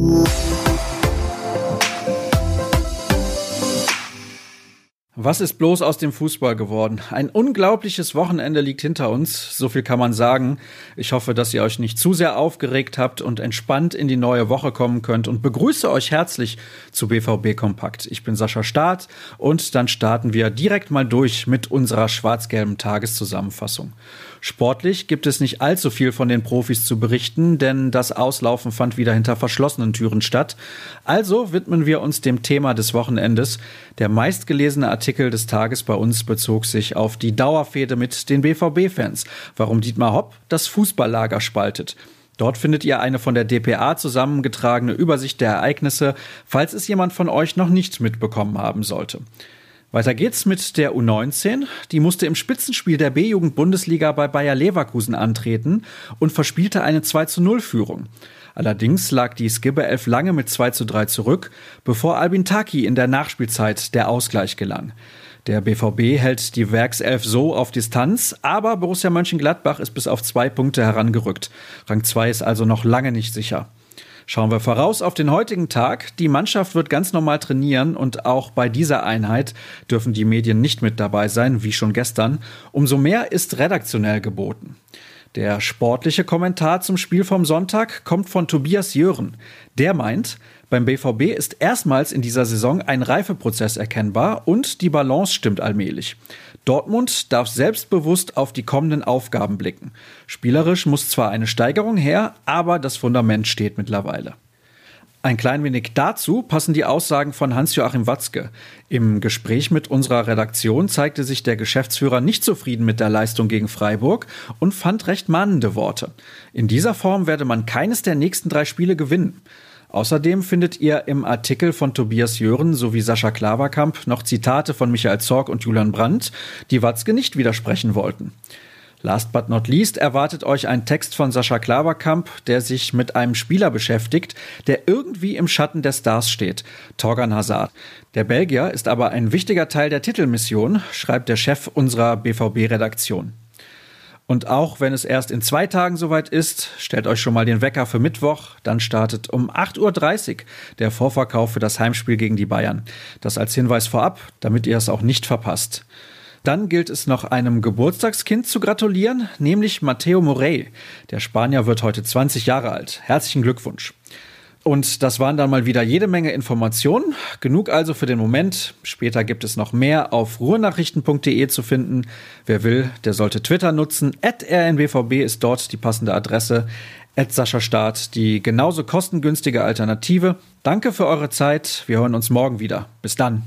Mm-hmm. Was ist bloß aus dem Fußball geworden? Ein unglaubliches Wochenende liegt hinter uns, so viel kann man sagen. Ich hoffe, dass ihr euch nicht zu sehr aufgeregt habt und entspannt in die neue Woche kommen könnt und begrüße euch herzlich zu BVB Kompakt. Ich bin Sascha Staat und dann starten wir direkt mal durch mit unserer schwarz-gelben Tageszusammenfassung. Sportlich gibt es nicht allzu viel von den Profis zu berichten, denn das Auslaufen fand wieder hinter verschlossenen Türen statt. Also widmen wir uns dem Thema des Wochenendes. Der meistgelesene Artikel des Tages bei uns bezog sich auf die Dauerfehde mit den BVB-Fans, warum Dietmar Hopp das Fußballlager spaltet. Dort findet ihr eine von der DPA zusammengetragene Übersicht der Ereignisse, falls es jemand von euch noch nicht mitbekommen haben sollte. Weiter geht's mit der U19. Die musste im Spitzenspiel der B-Jugend-Bundesliga bei Bayer Leverkusen antreten und verspielte eine 2 zu 0 Führung. Allerdings lag die Skibbe 11 lange mit 2 zu 3 zurück, bevor Albin Taki in der Nachspielzeit der Ausgleich gelang. Der BVB hält die Werkself so auf Distanz, aber Borussia Mönchengladbach ist bis auf zwei Punkte herangerückt. Rang 2 ist also noch lange nicht sicher. Schauen wir voraus auf den heutigen Tag. Die Mannschaft wird ganz normal trainieren und auch bei dieser Einheit dürfen die Medien nicht mit dabei sein, wie schon gestern. Umso mehr ist redaktionell geboten. Der sportliche Kommentar zum Spiel vom Sonntag kommt von Tobias Jören. Der meint, beim BVB ist erstmals in dieser Saison ein Reifeprozess erkennbar und die Balance stimmt allmählich. Dortmund darf selbstbewusst auf die kommenden Aufgaben blicken. Spielerisch muss zwar eine Steigerung her, aber das Fundament steht mittlerweile. Ein klein wenig dazu passen die Aussagen von Hans-Joachim Watzke. Im Gespräch mit unserer Redaktion zeigte sich der Geschäftsführer nicht zufrieden mit der Leistung gegen Freiburg und fand recht mahnende Worte. In dieser Form werde man keines der nächsten drei Spiele gewinnen. Außerdem findet ihr im Artikel von Tobias Jören sowie Sascha Klaverkamp noch Zitate von Michael Zorg und Julian Brandt, die Watzke nicht widersprechen wollten. Last but not least erwartet euch ein Text von Sascha Klaverkamp, der sich mit einem Spieler beschäftigt, der irgendwie im Schatten der Stars steht, Torgan Hazard. Der Belgier ist aber ein wichtiger Teil der Titelmission, schreibt der Chef unserer BVB-Redaktion. Und auch wenn es erst in zwei Tagen soweit ist, stellt euch schon mal den Wecker für Mittwoch. Dann startet um 8.30 Uhr der Vorverkauf für das Heimspiel gegen die Bayern. Das als Hinweis vorab, damit ihr es auch nicht verpasst. Dann gilt es noch einem Geburtstagskind zu gratulieren, nämlich Matteo Morey. Der Spanier wird heute 20 Jahre alt. Herzlichen Glückwunsch. Und das waren dann mal wieder jede Menge Informationen. Genug also für den Moment. Später gibt es noch mehr auf ruhrnachrichten.de zu finden. Wer will, der sollte Twitter nutzen. At rnbvb ist dort die passende Adresse. At Sascha Staat die genauso kostengünstige Alternative. Danke für eure Zeit. Wir hören uns morgen wieder. Bis dann.